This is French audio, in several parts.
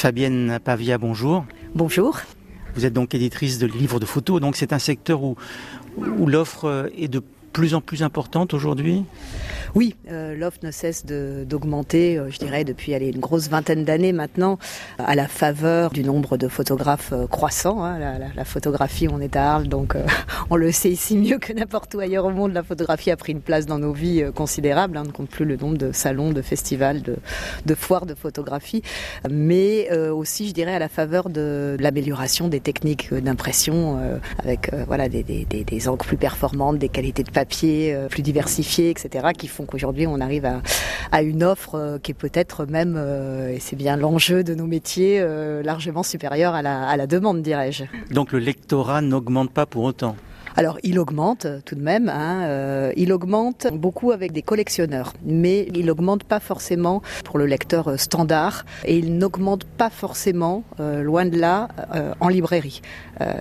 Fabienne Pavia, bonjour. Bonjour. Vous êtes donc éditrice de livres de photos, donc c'est un secteur où, où l'offre est de plus en plus importante aujourd'hui? Oui, euh, l'offre ne cesse d'augmenter, euh, je dirais, depuis allez, une grosse vingtaine d'années maintenant, à la faveur du nombre de photographes euh, croissant. Hein, la, la, la, photographie, on est à Arles, donc euh, on le sait ici mieux que n'importe où ailleurs au monde. La photographie a pris une place dans nos vies euh, considérable. Hein, on ne compte plus le nombre de salons, de festivals, de, de foires de photographie, mais aussi, je dirais, à la faveur de, l'amélioration des techniques d'impression, avec voilà des, des, des, encres plus performantes, des qualités de papier plus diversifiées, etc., qui font qu'aujourd'hui on arrive à, une offre euh, qui est peut-être même, euh, et c'est bien l'enjeu de nos métiers, largement supérieure à la, à la demande, dirais-je. Donc le lectorat n'augmente pas pour autant alors il augmente tout de même, hein, euh, il augmente beaucoup avec des collectionneurs, mais il augmente pas forcément pour le lecteur standard et il n'augmente pas forcément, euh, loin de là, euh, en librairie.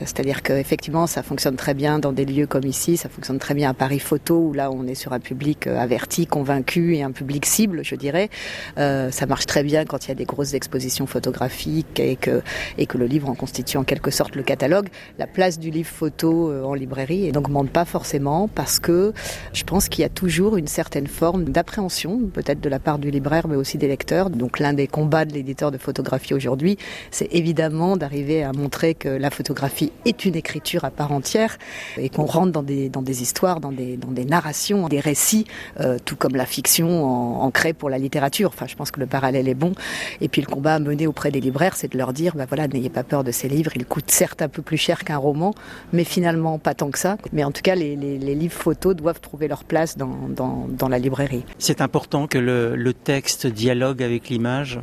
C'est-à-dire qu'effectivement ça fonctionne très bien dans des lieux comme ici, ça fonctionne très bien à Paris Photo où là on est sur un public averti, convaincu et un public cible, je dirais. ça marche très bien quand il y a des grosses expositions photographiques et que, et que le livre en constitue en quelque sorte le catalogue. La place du livre photo en librairie et n'augmente pas forcément parce que je pense qu'il y a toujours une certaine forme d'appréhension, peut-être de la part du libraire, mais aussi des lecteurs. Donc l'un des combats de l'éditeur de photographie aujourd'hui, c'est évidemment d'arriver à montrer que la photographie est une écriture à part entière et qu'on rentre dans des, dans des histoires, dans des, dans des narrations, des récits, euh, tout comme la fiction en, en crée pour la littérature. Enfin, je pense que le parallèle est bon. Et puis le combat à mener auprès des libraires, c'est de leur dire, bah voilà, n'ayez pas peur de ces livres, ils coûtent certes un peu plus cher qu'un roman, mais finalement pas tant Mais en tout cas, les, livres photos doivent trouver leur place dans, la librairie. C'est important que le texte dialogue avec l'image?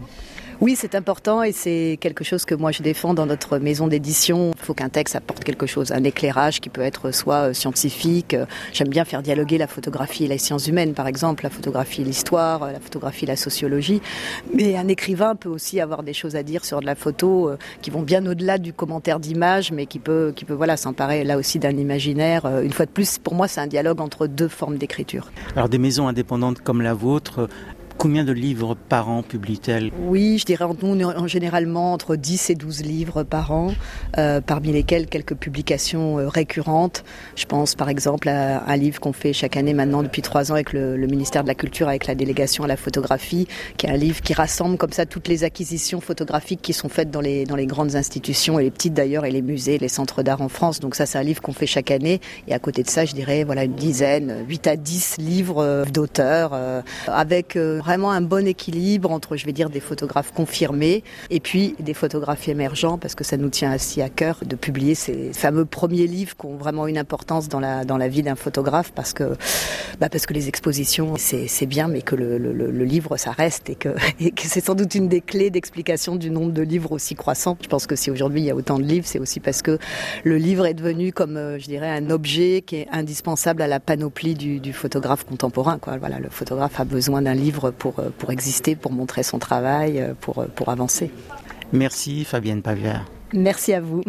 Oui, c'est important et c'est quelque chose que moi je défends dans notre maison d'édition. Il faut qu'un texte apporte quelque chose, un éclairage qui peut être soit scientifique. J'aime bien faire dialoguer la photographie et les sciences humaines, par exemple, la photographie et l'histoire, la photographie et la sociologie. Mais un écrivain peut aussi avoir des choses à dire sur de la photo euh, qui vont bien au-delà du commentaire d'image, mais qui peut, qui peut voilà, s'emparer là aussi d'un imaginaire. Une fois de plus, pour moi, c'est un dialogue entre deux formes d'écriture. Alors des maisons indépendantes comme la vôtre, Combien de livres par an publie-t-elle Oui, je dirais nous en généralement entre 10 et 12 livres par an, euh, parmi lesquels quelques publications euh, récurrentes. Je pense par exemple à un livre qu'on fait chaque année maintenant depuis trois ans avec le, ministère de la Culture, avec la délégation à la photographie, qui est un livre qui rassemble comme ça toutes les acquisitions photographiques qui sont faites dans les, grandes institutions et les petites d'ailleurs et les musées, les centres d'art en France. Donc ça c'est un livre qu'on fait chaque année et à côté de ça je dirais voilà une dizaine, 8 à 10 livres euh, d'auteurs avec un bon équilibre entre, je vais dire, des photographes confirmés et puis des photographes émergents parce que ça nous tient assez à cœur de publier ces fameux premiers livres qui ont vraiment une importance dans la, dans la vie d'un photographe parce que, bah parce que les expositions c'est bien mais que le, le, livre ça reste et que, et que c'est sans doute une des clés d'explication du nombre de livres aussi croissant. Je pense que si aujourd'hui il y a autant de livres c'est aussi parce que le livre est devenu comme je dirais un objet qui est indispensable à la panoplie du, photographe contemporain. Quoi. Voilà, le photographe a besoin d'un livre pour, pour exister, pour montrer son travail, pour, pour avancer. Merci Fabienne Pavière. Merci à vous.